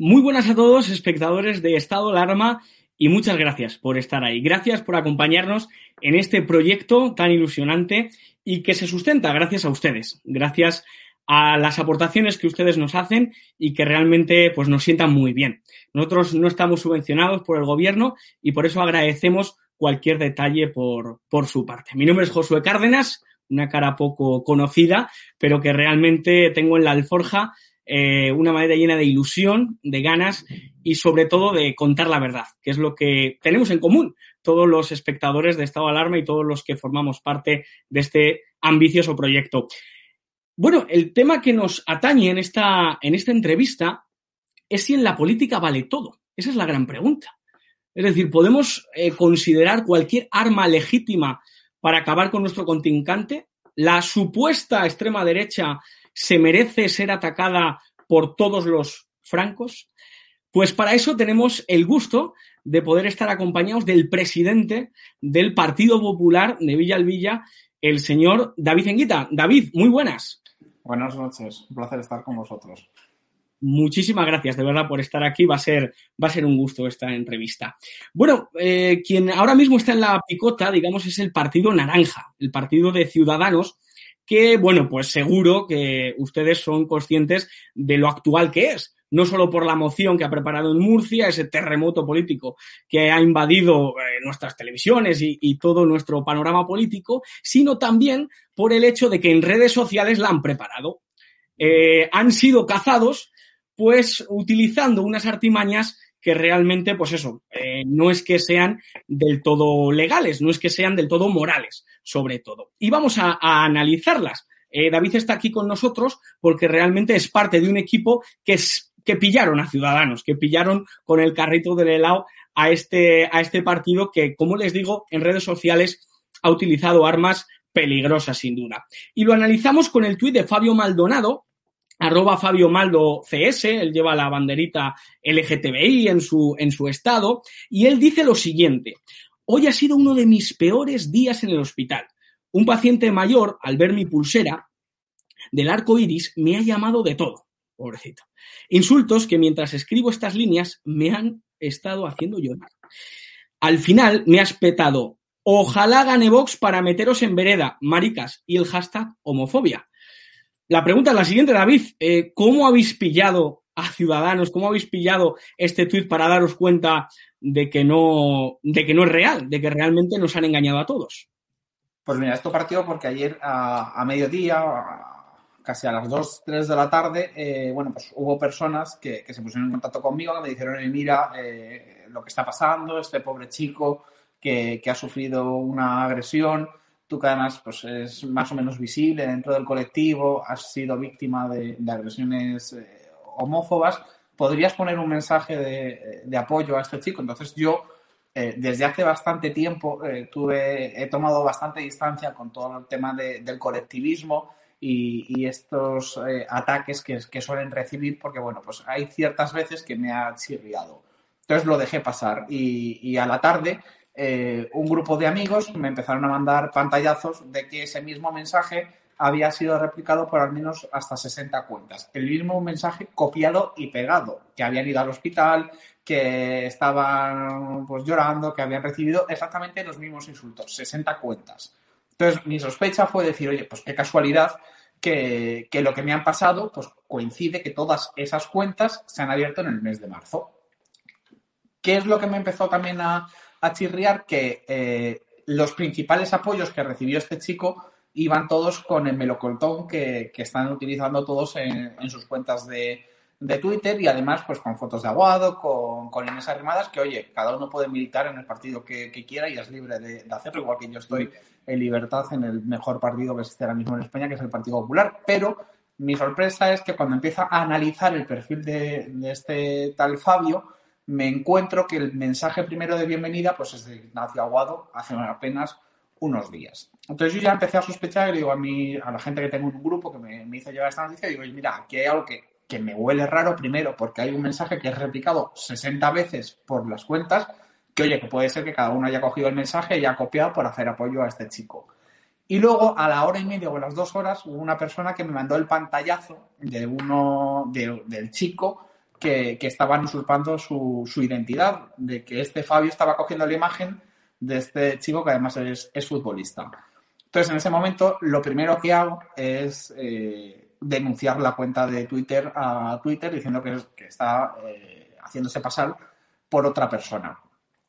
Muy buenas a todos, espectadores de Estado Alarma, y muchas gracias por estar ahí. Gracias por acompañarnos en este proyecto tan ilusionante y que se sustenta gracias a ustedes, gracias a las aportaciones que ustedes nos hacen y que realmente pues, nos sientan muy bien. Nosotros no estamos subvencionados por el gobierno y por eso agradecemos cualquier detalle por, por su parte. Mi nombre es Josué Cárdenas, una cara poco conocida, pero que realmente tengo en la alforja eh, una manera llena de ilusión, de ganas y sobre todo de contar la verdad, que es lo que tenemos en común todos los espectadores de Estado de Alarma y todos los que formamos parte de este ambicioso proyecto. Bueno, el tema que nos atañe en esta, en esta entrevista es si en la política vale todo. Esa es la gran pregunta. Es decir, ¿podemos eh, considerar cualquier arma legítima para acabar con nuestro contingente? ¿La supuesta extrema derecha se merece ser atacada por todos los francos? Pues para eso tenemos el gusto de poder estar acompañados del presidente del Partido Popular de Villalvilla, el señor David Enguita. David, muy buenas. Buenas noches, un placer estar con vosotros. Muchísimas gracias, de verdad, por estar aquí. Va a ser, va a ser un gusto esta entrevista. Bueno, eh, quien ahora mismo está en la picota, digamos, es el Partido Naranja, el Partido de Ciudadanos, que, bueno, pues seguro que ustedes son conscientes de lo actual que es, no solo por la moción que ha preparado en Murcia, ese terremoto político que ha invadido eh, nuestras televisiones y, todo nuestro panorama político, sino también por el hecho de que en redes sociales la han preparado. Eh, han sido cazados, pues utilizando unas artimañas que realmente, pues eso, eh, no es que sean del todo legales, no es que sean del todo morales, sobre todo. Y vamos a, analizarlas. Eh, David está aquí con nosotros porque realmente es parte de un equipo que, que pillaron a Ciudadanos, que pillaron con el carrito del helado a este, a este partido que, como les digo, en redes sociales ha utilizado armas peligrosas, sin duda. Y lo analizamos con el tuit de Fabio Maldonado, arroba Fabio Maldo CS, él lleva la banderita LGTBI en su, en su estado, y él dice lo siguiente, hoy ha sido uno de mis peores días en el hospital. Un paciente mayor, al ver mi pulsera del arco iris, me ha llamado de todo, pobrecito. Insultos que mientras escribo estas líneas me han estado haciendo llorar. Al final me has petado, ojalá gane Vox para meteros en vereda, maricas, y el hashtag homofobia. La pregunta es la siguiente, David. Eh, ¿Cómo habéis pillado a Ciudadanos? ¿Cómo habéis pillado este tuit para daros cuenta de que no, de que no es real, de que realmente nos han engañado a todos? Pues mira, esto partió porque ayer a, mediodía, casi a las 2, 3 de la tarde, eh, bueno, pues hubo personas que, se pusieron en contacto conmigo, que me dijeron, mira, eh, lo que está pasando, este pobre chico que, que ha sufrido una agresión, tú que además pues, es más o menos visible dentro del colectivo, has sido víctima de, agresiones eh, homófobas, podrías poner un mensaje de, apoyo a este chico. Entonces yo, eh, desde hace bastante tiempo, eh, tuve, he tomado bastante distancia con todo el tema del colectivismo y, estos ataques que, que, suelen recibir, porque bueno, pues hay ciertas veces que me ha chirriado. Entonces lo dejé pasar y, y a la tarde eh, un grupo de amigos me empezaron a mandar pantallazos de que ese mismo mensaje había sido replicado por al menos hasta 60 cuentas. El mismo mensaje copiado y pegado, que habían ido al hospital, que estaban pues llorando, que habían recibido exactamente los mismos insultos, 60 cuentas. Entonces, mi sospecha fue decir, oye, pues qué casualidad que, que lo que me han pasado pues coincide que todas esas cuentas se han abierto en el mes de marzo. ¿Qué es lo que me empezó también a, a chirriar que eh, los principales apoyos que recibió este chico iban todos con el melocoltón que, están utilizando todos en, sus cuentas de, Twitter y además pues con fotos de Aguado, con, con Inés Arrimadas, que oye, cada uno puede militar en el partido que, quiera y es libre de, hacerlo, igual que yo estoy en libertad en el mejor partido que existe ahora mismo en España, que es el Partido Popular, pero mi sorpresa es que cuando empieza a analizar el perfil de este tal Fabio, me encuentro que el mensaje primero de bienvenida pues es de Ignacio Aguado hace apenas unos días. Entonces yo ya empecé a sospechar y le digo a, mí, a la gente que tengo en un grupo que me, hizo llegar esta noticia, digo, mira, aquí hay algo que, que me huele raro primero porque hay un mensaje que es replicado 60 veces por las cuentas, que oye, que puede ser que cada uno haya cogido el mensaje y haya copiado por hacer apoyo a este chico. Y luego, a la hora y media o a las dos horas, hubo una persona que me mandó el pantallazo de uno, del chico que, estaban usurpando su, identidad, de que este Fabio estaba cogiendo la imagen de este chico que además es, futbolista. Entonces, en ese momento, lo primero que hago es eh, denunciar la cuenta de Twitter a Twitter diciendo que, que está eh, haciéndose pasar por otra persona.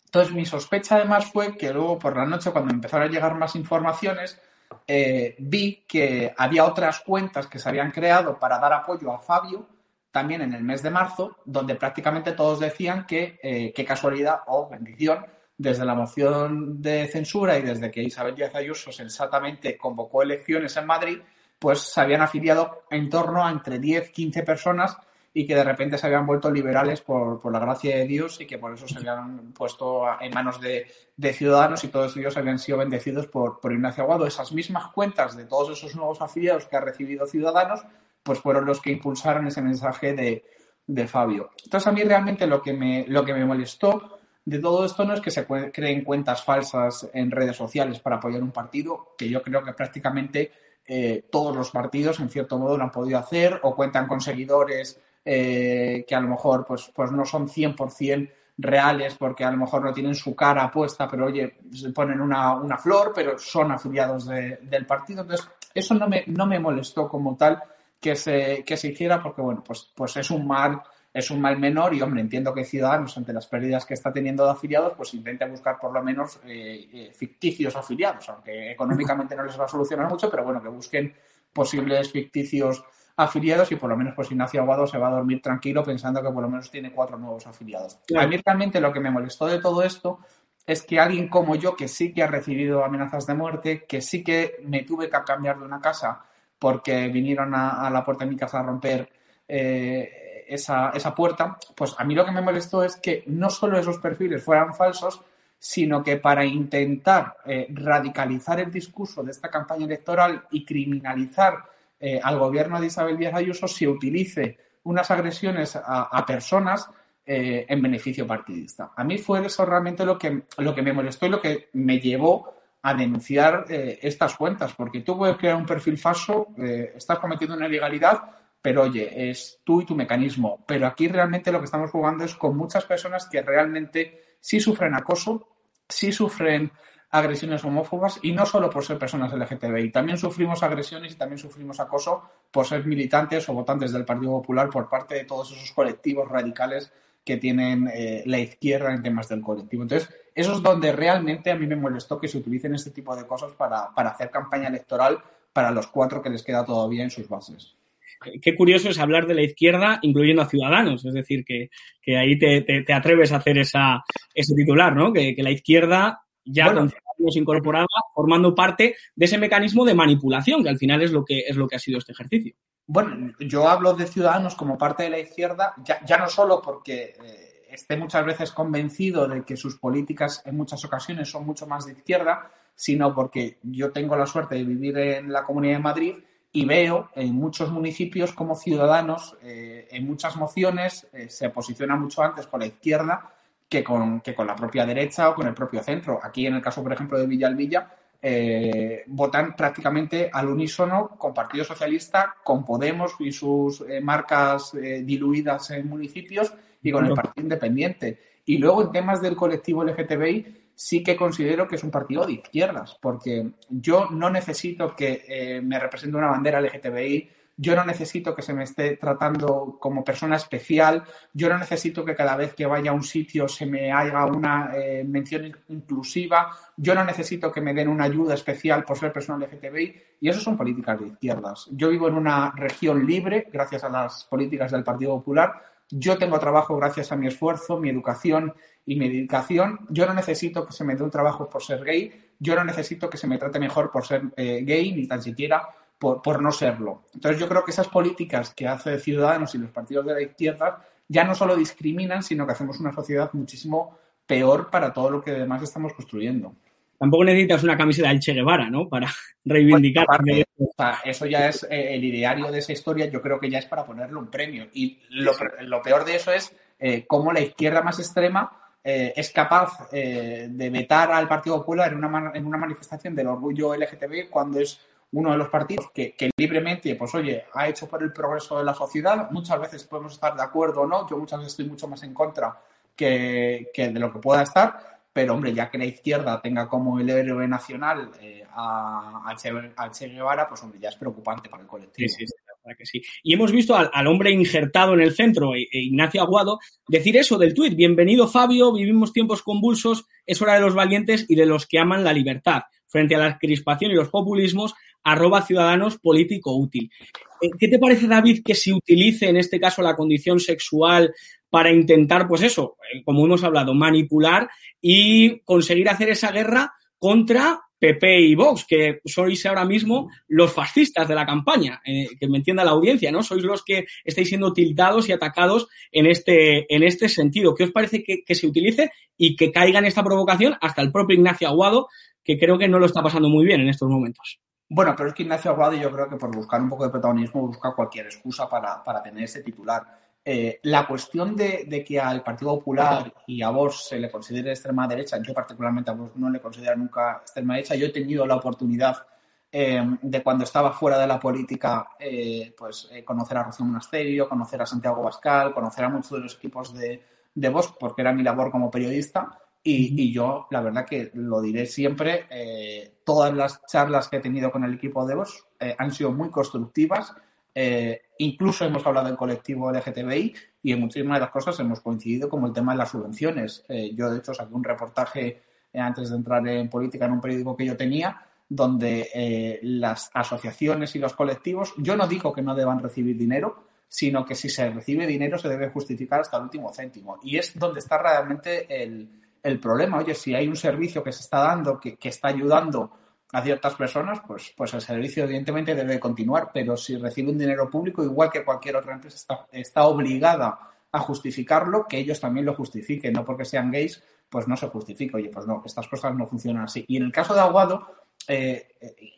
Entonces, mi sospecha además fue que luego por la noche, cuando empezaron a llegar más informaciones, eh, vi que había otras cuentas que se habían creado para dar apoyo a Fabio también en el mes de marzo, donde prácticamente todos decían que eh, qué casualidad o bendición, desde la moción de censura y desde que Isabel Díaz Ayuso sensatamente convocó elecciones en Madrid, pues se habían afiliado en torno a entre 10, 15 personas y que de repente se habían vuelto liberales por, por, la gracia de Dios y que por eso se habían puesto en manos de, de ciudadanos y todos ellos habían sido bendecidos por, por, Ignacio Aguado. Esas mismas cuentas de todos esos nuevos afiliados que ha recibido Ciudadanos, pues fueron los que impulsaron ese mensaje de, de Fabio. Entonces a mí realmente lo que me, lo que me molestó de todo esto no es que se creen cuentas falsas en redes sociales para apoyar un partido, que yo creo que prácticamente eh, todos los partidos en cierto modo lo han podido hacer o cuentan con seguidores eh, que a lo mejor pues, pues no son 100% reales porque a lo mejor no tienen su cara puesta, pero oye, se ponen una, una flor, pero son afiliados de, del partido. Entonces, eso no me, no me molestó como tal que se, que se hiciera porque, bueno, pues, pues es un mal es un mal menor y, hombre, entiendo que Ciudadanos, ante las pérdidas que está teniendo de afiliados, pues intenta buscar por lo menos eh, eh, ficticios afiliados, aunque económicamente no les va a solucionar mucho, pero bueno, que busquen posibles ficticios afiliados y por lo menos pues Ignacio Aguado se va a dormir tranquilo pensando que por lo menos tiene cuatro nuevos afiliados. A mí realmente lo que me molestó de todo esto es que alguien como yo, que sí que ha recibido amenazas de muerte, que sí que me tuve que cambiar de una casa porque vinieron a, la puerta de mi casa a romper eh, esa, esa puerta, pues a mí lo que me molestó es que no solo esos perfiles fueran falsos, sino que para intentar eh, radicalizar el discurso de esta campaña electoral y criminalizar eh, al gobierno de Isabel Díaz Ayuso se utilice unas agresiones a, personas en beneficio partidista. A mí fue eso realmente lo que, lo que me molestó y lo que me llevó a denunciar eh, estas cuentas, porque tú puedes crear un perfil falso, estás cometiendo una ilegalidad, pero oye, es tú y tu mecanismo. Pero aquí realmente lo que estamos jugando es con muchas personas que realmente sí sufren acoso, sí sufren agresiones homófobas y no solo por ser personas LGTBI. También sufrimos agresiones y también sufrimos acoso por ser militantes o votantes del Partido Popular por parte de todos esos colectivos radicales que tienen eh, la izquierda en temas del colectivo. Entonces, eso es donde realmente a mí me molestó que se utilicen este tipo de cosas para, para hacer campaña electoral para los cuatro que les queda todavía en sus bases qué curioso es hablar de la izquierda incluyendo a Ciudadanos, es decir, que, que ahí te, te, te, atreves a hacer esa, ese titular, ¿no? Que, que la izquierda ya bueno, con incorporada, formando parte de ese mecanismo de manipulación, que al final es lo que, es lo que ha sido este ejercicio. Bueno, yo hablo de ciudadanos como parte de la izquierda, ya, no solo porque eh, esté muchas veces convencido de que sus políticas en muchas ocasiones son mucho más de izquierda, sino porque yo tengo la suerte de vivir en la Comunidad de Madrid y veo en muchos municipios como ciudadanos eh, en muchas mociones eh, se posiciona mucho antes por la izquierda que con, que con la propia derecha o con el propio centro. Aquí, en el caso, por ejemplo, de Villalvilla, eh, votan prácticamente al unísono con Partido Socialista, con Podemos y sus eh, marcas eh, diluidas en municipios y con el Partido Independiente. Y luego, en temas del colectivo LGTBI, sí que considero que es un partido de izquierdas, porque yo no necesito que eh, me represente una bandera LGTBI yo no necesito que se me esté tratando como persona especial, yo no necesito que cada vez que vaya a un sitio se me haga una eh, mención inclusiva, yo no necesito que me den una ayuda especial por ser persona LGTBI, y eso son políticas de izquierdas. Yo vivo en una región libre gracias a las políticas del Partido Popular, yo tengo trabajo gracias a mi esfuerzo, mi educación y mi dedicación. Yo no necesito que se me dé un trabajo por ser gay. Yo no necesito que se me trate mejor por ser eh, gay, ni tan siquiera por, por, no serlo. Entonces yo creo que esas políticas que hace Ciudadanos y los partidos de la izquierda ya no solo discriminan, sino que hacemos una sociedad muchísimo peor para todo lo que además estamos construyendo. Tampoco necesitas una camiseta del Che Guevara, ¿no? Para reivindicar. Aparte, o sea, eso ya es eh, el ideario de esa historia, yo creo que ya es para ponerle un premio. Y lo, lo peor de eso es eh, cómo la izquierda más extrema eh, es capaz eh, de vetar al Partido Popular en una, en una manifestación del orgullo LGTB cuando es uno de los partidos que, libremente, pues oye, ha hecho por el progreso de la sociedad. Muchas veces podemos estar de acuerdo o no, yo muchas veces estoy mucho más en contra que, que de lo que pueda estar, pero hombre, ya que la izquierda tenga como el héroe nacional eh, a, a, che, Guevara, pues hombre, ya es preocupante para el colectivo. Sí, sí, que sí. Y hemos visto al, al, hombre injertado en el centro, e, e Ignacio Aguado, decir eso del tuit. Bienvenido Fabio, vivimos tiempos convulsos, es hora de los valientes y de los que aman la libertad. Frente a la crispación y los populismos, arroba ciudadanos político útil. Eh, ¿Qué te parece, David, que se utilice en este caso la condición sexual para intentar, pues eso, eh, como hemos hablado, manipular y conseguir hacer esa guerra contra PP y Vox, que sois ahora mismo los fascistas de la campaña, eh, que me entienda la audiencia, ¿no? Sois los que estáis siendo tildados y atacados en este, en este sentido. ¿Qué os parece que, que se utilice y que caiga en esta provocación hasta el propio Ignacio Aguado, que creo que no lo está pasando muy bien en estos momentos? Bueno, pero es que Ignacio Aguado yo creo que por buscar un poco de protagonismo busca cualquier excusa para, para tener ese titular. Eh, la cuestión de, de, que al Partido Popular y a vos se le considere extrema derecha, yo particularmente a vos no le considero nunca extrema derecha, yo he tenido la oportunidad eh, de cuando estaba fuera de la política, eh, pues eh, conocer a Rocío Monasterio, conocer a Santiago Bascal, conocer a muchos de los equipos de, de vos, porque era mi labor como periodista. Y, y, yo, la verdad que lo diré siempre, eh, todas las charlas que he tenido con el equipo de vos eh, han sido muy constructivas. Eh, incluso hemos hablado del colectivo LGTBI y en muchísimas de las cosas hemos coincidido como el tema de las subvenciones. yo, de hecho, saqué un reportaje antes de entrar en política en un periódico que yo tenía donde las asociaciones y los colectivos, yo no digo que no deban recibir dinero, sino que si se recibe dinero se debe justificar hasta el último céntimo. Y es donde está realmente el, el problema. Oye, si hay un servicio que se está dando, que, que, está ayudando a ciertas personas, pues, pues el servicio evidentemente debe continuar, pero si recibe un dinero público, igual que cualquier otra empresa, está, obligada a justificarlo, que ellos también lo justifiquen, no porque sean gays, pues no se justifica. Oye, pues no, estas cosas no funcionan así. Y en el caso de Aguado, eh,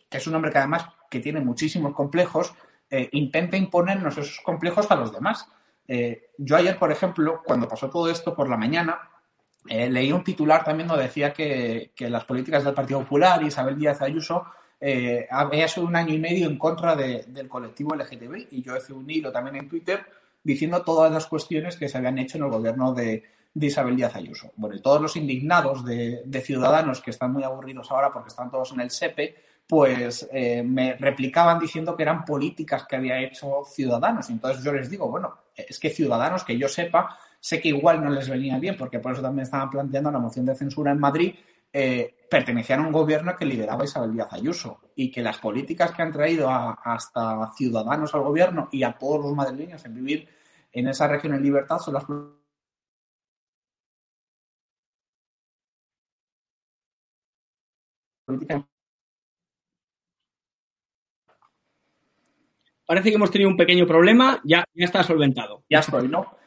que es un hombre que además que tiene muchísimos complejos, eh, intenta imponernos esos complejos a los demás. Eh, yo ayer, por ejemplo, cuando pasó todo esto por la mañana, eh, leí un titular también donde decía que, las políticas del Partido Popular y Isabel Díaz Ayuso eh, había sido un año y medio en contra de, del colectivo LGTB y yo hice un hilo también en Twitter diciendo todas las cuestiones que se habían hecho en el gobierno de, Isabel Díaz Ayuso. Bueno, y todos los indignados de, ciudadanos que están muy aburridos ahora porque están todos en el SEPE, pues eh, me replicaban diciendo que eran políticas que había hecho Ciudadanos. Entonces yo les digo, bueno, es que Ciudadanos, que yo sepa, Sé que igual no les venía bien, porque por eso también estaban planteando la moción de censura en Madrid, eh, pertenecían a un gobierno que lideraba Isabel Díaz Ayuso y que las políticas que han traído a, hasta ciudadanos al gobierno y a todos los madrileños en vivir en esa región en libertad son las políticas Parece que hemos tenido un pequeño problema, ya, ya está solventado. Ya estoy, ¿no?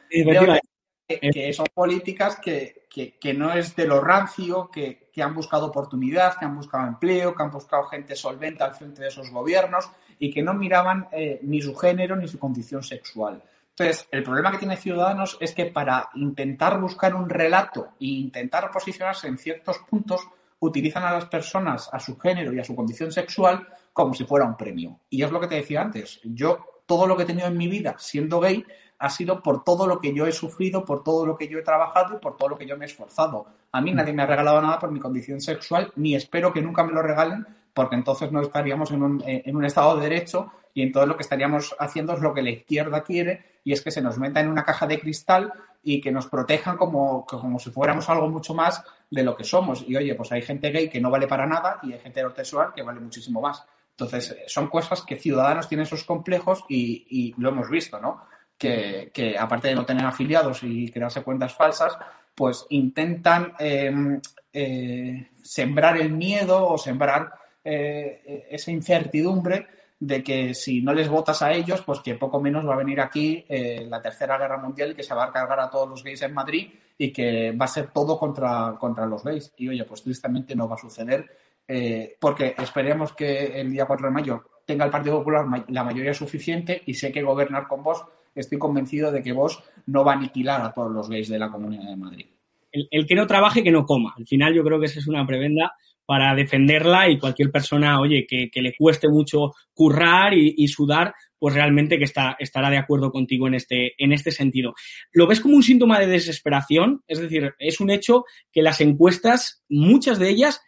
Que son políticas que, que, que, no es de lo rancio, que, que, han buscado oportunidad, que han buscado empleo, que han buscado gente solvente al frente de esos gobiernos y que no miraban eh, ni su género ni su condición sexual. Entonces, el problema que tiene Ciudadanos es que para intentar buscar un relato e intentar posicionarse en ciertos puntos, utilizan a las personas, a su género y a su condición sexual como si fuera un premio. Y es lo que te decía antes. Yo, todo lo que he tenido en mi vida siendo gay, ha sido por todo lo que yo he sufrido, por todo lo que yo he trabajado y por todo lo que yo me he esforzado. A mí nadie me ha regalado nada por mi condición sexual, ni espero que nunca me lo regalen, porque entonces no estaríamos en un, en un Estado de Derecho y entonces lo que estaríamos haciendo es lo que la izquierda quiere y es que se nos meta en una caja de cristal y que nos protejan como, como si fuéramos algo mucho más de lo que somos. Y oye, pues hay gente gay que no vale para nada y hay gente heterosexual que vale muchísimo más. Entonces, son cosas que ciudadanos tienen esos complejos y, y lo hemos visto, ¿no? Que, que, aparte de no tener afiliados y crearse cuentas falsas, pues intentan eh, eh, sembrar el miedo o sembrar eh, esa incertidumbre de que si no les votas a ellos, pues que poco menos va a venir aquí eh, la Tercera Guerra Mundial y que se va a cargar a todos los gays en Madrid y que va a ser todo contra, contra los gays. Y oye, pues tristemente no va a suceder eh, porque esperemos que el día 4 de mayo tenga el Partido Popular la mayoría suficiente y sé que gobernar con vos estoy convencido de que vos no va a aniquilar a todos los gays de la Comunidad de Madrid. el, que no trabaje, que no coma. Al final yo creo que esa es una prebenda para defenderla y cualquier persona, oye, que, le cueste mucho currar y, sudar, pues realmente que está, estará de acuerdo contigo en este, en este sentido. ¿Lo ves como un síntoma de desesperación? Es decir, es un hecho que las encuestas, muchas de ellas,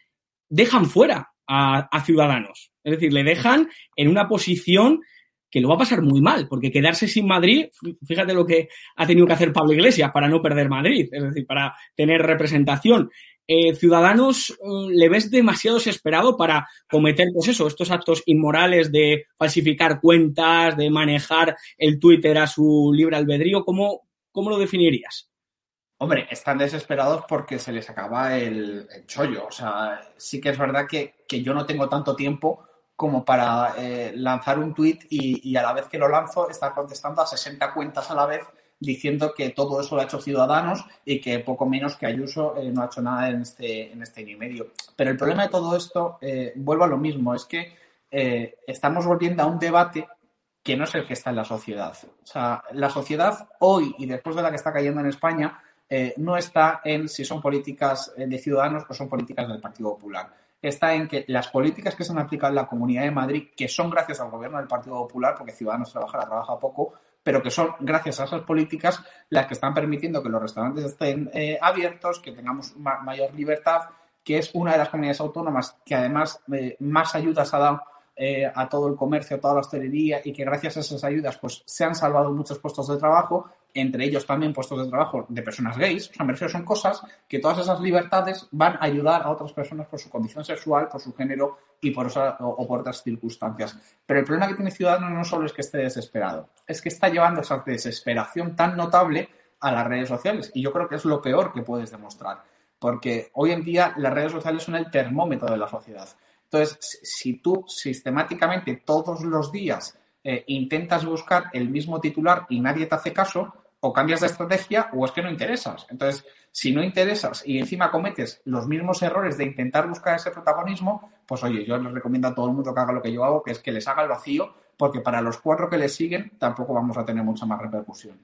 dejan fuera a, a Ciudadanos. Es decir, le dejan en una posición que lo va a pasar muy mal, porque quedarse sin Madrid, fíjate lo que ha tenido que hacer Pablo Iglesias para no perder Madrid, es decir, para tener representación. Eh, Ciudadanos, eh, ¿le ves demasiado desesperado para cometer, pues eso, estos actos inmorales de falsificar cuentas, de manejar el Twitter a su libre albedrío? ¿Cómo, cómo lo definirías? Hombre, están desesperados porque se les acaba el, chollo. O sea, sí que es verdad que, que yo no tengo tanto tiempo como para eh, lanzar un tweet y, a la vez que lo lanzo estar contestando a 60 cuentas a la vez diciendo que todo eso lo ha hecho Ciudadanos y que poco menos que Ayuso eh, no ha hecho nada en este, en este año y medio. Pero el problema de todo esto, eh, vuelvo a lo mismo, es que estamos volviendo a un debate que no es el que está en la sociedad. O sea, la sociedad hoy y después de la que está cayendo en España no está en si son políticas de Ciudadanos o son políticas del Partido Popular está en que las políticas que se han aplicado en la Comunidad de Madrid, que son gracias al gobierno del Partido Popular, porque Ciudadanos trabaja, la trabaja poco, pero que son gracias a esas políticas las que están permitiendo que los restaurantes estén eh, abiertos, que tengamos mayor libertad, que es una de las comunidades autónomas que además eh, más ayudas ha dado eh, a todo el comercio, a toda la hostelería y que gracias a esas ayudas pues se han salvado muchos puestos de trabajo entre ellos también puestos de trabajo de personas gays. O sea, me refiero, son cosas que todas esas libertades van a ayudar a otras personas por su condición sexual, por su género y por o, por otras circunstancias. Pero el problema que tiene Ciudadanos no solo es que esté desesperado, es que está llevando esa desesperación tan notable a las redes sociales. Y yo creo que es lo peor que puedes demostrar. Porque hoy en día las redes sociales son el termómetro de la sociedad. Entonces, si tú sistemáticamente todos los días eh, intentas buscar el mismo titular y nadie te hace caso, o cambias de estrategia o es que no interesas. Entonces, si no interesas y encima cometes los mismos errores de intentar buscar ese protagonismo, pues oye, yo les recomiendo a todo el mundo que haga lo que yo hago, que es que les haga el vacío, porque para los cuatro que les siguen tampoco vamos a tener mucha más repercusión.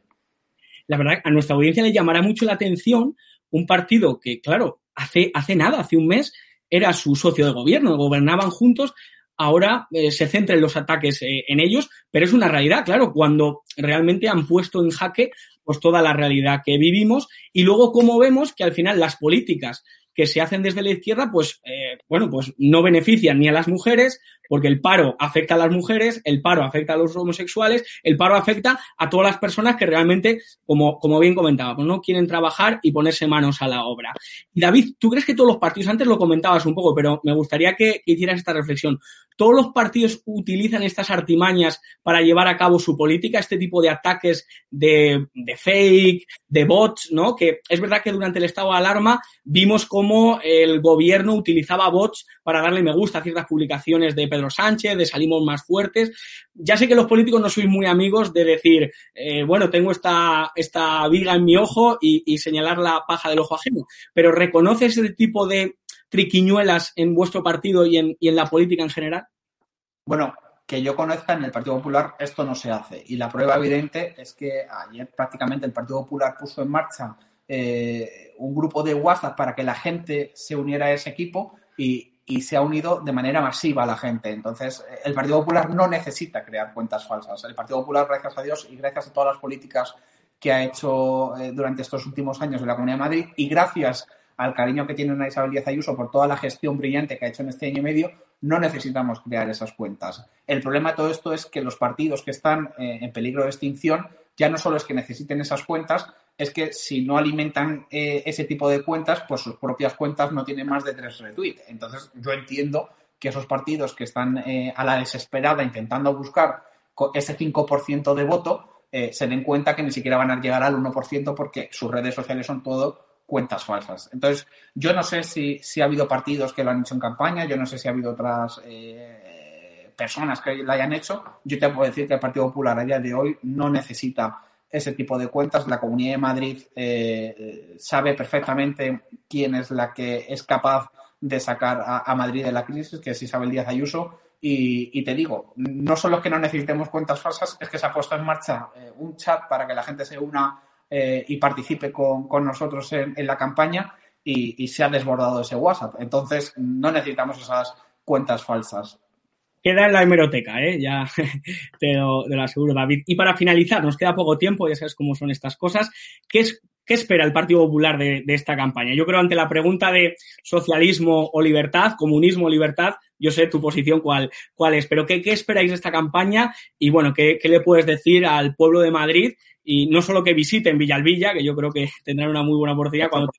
La verdad, a nuestra audiencia le llamará mucho la atención un partido que, claro, hace, hace nada, hace un mes, era su socio de gobierno, gobernaban juntos, ahora eh, se centra en los ataques eh, en ellos, pero es una realidad, claro, cuando realmente han puesto en jaque pues toda la realidad que vivimos y luego cómo vemos que al final las políticas que se hacen desde la izquierda, pues, eh, bueno, pues no benefician ni a las mujeres, porque el paro afecta a las mujeres, el paro afecta a los homosexuales, el paro afecta a todas las personas que realmente, como, como bien comentaba, pues no quieren trabajar y ponerse manos a la obra. David, ¿tú crees que todos los partidos, antes lo comentabas un poco, pero me gustaría que, hicieras esta reflexión, ¿todos los partidos utilizan estas artimañas para llevar a cabo su política, este tipo de ataques de, de fake, de bots, ¿no? Que es verdad que durante el estado de alarma vimos cómo el gobierno utilizaba bots para darle me gusta a ciertas publicaciones de Pedro Sánchez, de salimos más fuertes. Ya sé que los políticos no sois muy amigos de decir, eh, bueno, tengo esta, esta viga en mi ojo y, señalar la paja del ojo ajeno, pero ¿reconoces ese tipo de triquiñuelas en vuestro partido y en la política en general? Bueno, que yo conozca en el Partido Popular esto no se hace. Y la prueba evidente es que ayer prácticamente el Partido Popular puso en marcha eh, un grupo de WhatsApp para que la gente se uniera a ese equipo y se ha unido de manera masiva a la gente. Entonces, eh, el Partido Popular no necesita crear cuentas falsas. El Partido Popular, gracias a Dios y gracias a todas las políticas que ha hecho eh, durante estos últimos años en la Comunidad de Madrid y gracias al cariño que tiene una Isabel Díaz Ayuso por toda la gestión brillante que ha hecho en este año y medio, no necesitamos crear esas cuentas. El problema de todo esto es que los partidos que están en peligro de extinción ya no solo es que necesiten esas cuentas, es que si no alimentan eh, ese tipo de cuentas, pues sus propias cuentas no tienen más de tres retweets. Entonces, yo entiendo que esos partidos que están eh, a la desesperada intentando buscar ese 5% de voto, eh, se den cuenta que ni siquiera van a llegar al 1% porque sus redes sociales son todo cuentas falsas. Entonces, yo no sé si, si ha habido partidos que lo han hecho en campaña, yo no sé si ha habido otras personas que lo hayan hecho. Yo te puedo decir que el Partido Popular a día de hoy no necesita ese tipo de cuentas. La Comunidad de Madrid eh, sabe perfectamente quién es la que es capaz de sacar a, Madrid de la crisis, que es Isabel Díaz Ayuso. Y, te digo, no solo que no necesitemos cuentas falsas, es que se ha puesto en marcha eh, un chat para que la gente se una eh, y participe con, nosotros en, la campaña y, se ha desbordado ese WhatsApp. Entonces, no necesitamos esas cuentas falsas. Queda en la hemeroteca, ¿eh? ya te lo, aseguro, David. Y para finalizar, nos queda poco tiempo, ya sabes cómo son estas cosas. ¿Qué, es, qué espera el Partido Popular de, esta campaña? Yo creo ante la pregunta de socialismo o libertad, comunismo o libertad, yo sé tu posición cuál, cuál es, pero ¿qué, ¿qué, esperáis de esta campaña? Y bueno, ¿qué, ¿qué, le puedes decir al pueblo de Madrid? Y no solo que visiten Villalvilla, que yo creo que tendrán una muy buena oportunidad cuando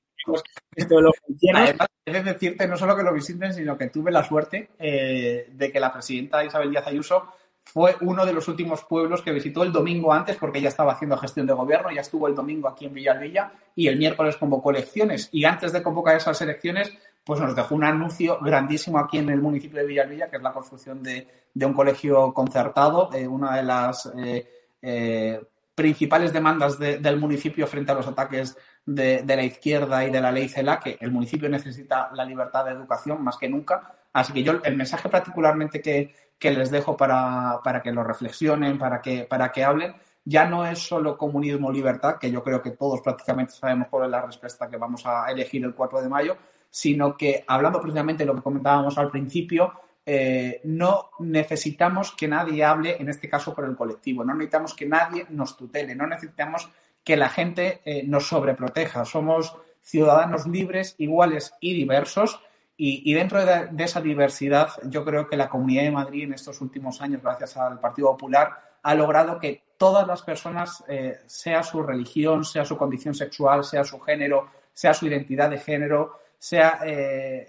esto de los Además, es decirte no solo que lo visiten, sino que tuve la suerte eh, de que la presidenta Isabel Díaz Ayuso fue uno de los últimos pueblos que visitó el domingo antes, porque ella estaba haciendo gestión de gobierno, ya estuvo el domingo aquí en Villalvilla y el miércoles convocó elecciones. Y antes de convocar esas elecciones, pues nos dejó un anuncio grandísimo aquí en el municipio de Villalvilla, que es la construcción de, un colegio concertado, eh, una de las eh, principales demandas del municipio frente a los ataques de, la izquierda y de la ley CELA, que el municipio necesita la libertad de educación más que nunca. Así que yo el mensaje particularmente que, les dejo para, que lo reflexionen, para que, para que hablen, ya no es solo comunismo libertad, que yo creo que todos prácticamente sabemos cuál es la respuesta que vamos a elegir el 4 de mayo, sino que hablando precisamente de lo que comentábamos al principio, eh, no necesitamos que nadie hable, en este caso por el colectivo, no necesitamos que nadie nos tutele, no necesitamos que la gente eh, nos sobreproteja. Somos ciudadanos libres, iguales y diversos. Y, dentro de, esa diversidad, yo creo que la Comunidad de Madrid en estos últimos años, gracias al Partido Popular, ha logrado que todas las personas, eh, sea su religión, sea su condición sexual, sea su género, sea su identidad de género, sea eh,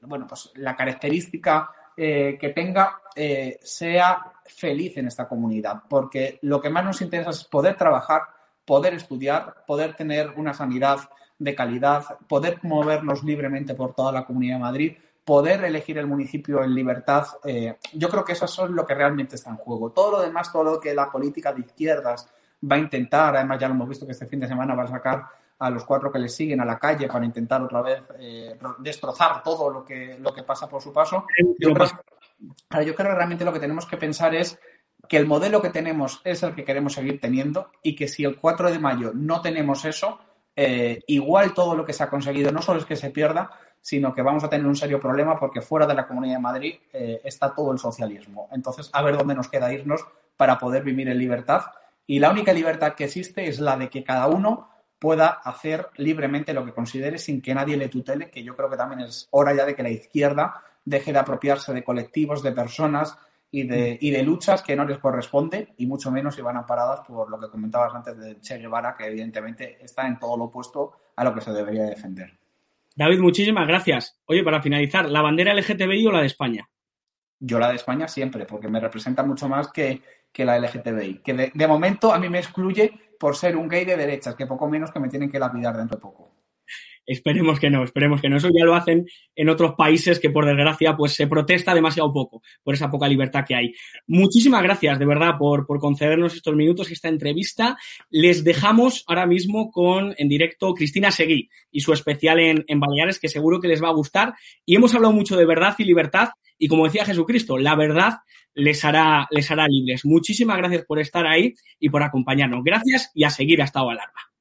bueno, pues la característica que tenga, sea feliz en esta comunidad. Porque lo que más nos interesa es poder trabajar poder estudiar, poder tener una sanidad de calidad, poder movernos libremente por toda la Comunidad de Madrid, poder elegir el municipio en libertad. Eh, yo creo que eso es lo que realmente está en juego. Todo lo demás, todo lo que la política de izquierdas va a intentar, además ya lo hemos visto que este fin de semana va a sacar a los cuatro que le siguen a la calle para intentar otra vez eh, destrozar todo lo que, lo que pasa por su paso. Yo creo, yo creo que realmente lo que tenemos que pensar es que el modelo que tenemos es el que queremos seguir teniendo y que si el 4 de mayo no tenemos eso, eh, igual todo lo que se ha conseguido no solo es que se pierda, sino que vamos a tener un serio problema porque fuera de la Comunidad de Madrid eh, está todo el socialismo. Entonces, a ver dónde nos queda irnos para poder vivir en libertad. Y la única libertad que existe es la de que cada uno pueda hacer libremente lo que considere sin que nadie le tutele, que yo creo que también es hora ya de que la izquierda deje de apropiarse de colectivos, de personas, y de, y de luchas que no les corresponde y mucho menos si van amparadas por lo que comentabas antes de Che Guevara, que evidentemente está en todo lo opuesto a lo que se debería defender. David, muchísimas gracias. Oye, para finalizar, ¿la bandera LGTBI o la de España? Yo la de España siempre, porque me representa mucho más que, que la LGTBI. Que de, de momento a mí me excluye por ser un gay de derechas, que poco menos que me tienen que lapidar dentro de poco. Esperemos que no, esperemos que no. Eso ya lo hacen en otros países que, por desgracia, pues se protesta demasiado poco por esa poca libertad que hay. Muchísimas gracias, de verdad, por, por concedernos estos minutos, esta entrevista. Les dejamos ahora mismo con, en directo, Cristina Seguí y su especial en, en Baleares, que seguro que les va a gustar. Y hemos hablado mucho de verdad y libertad. Y como decía Jesucristo, la verdad les hará, les hará libres. Muchísimas gracias por estar ahí y por acompañarnos. Gracias y a seguir hasta Alarma.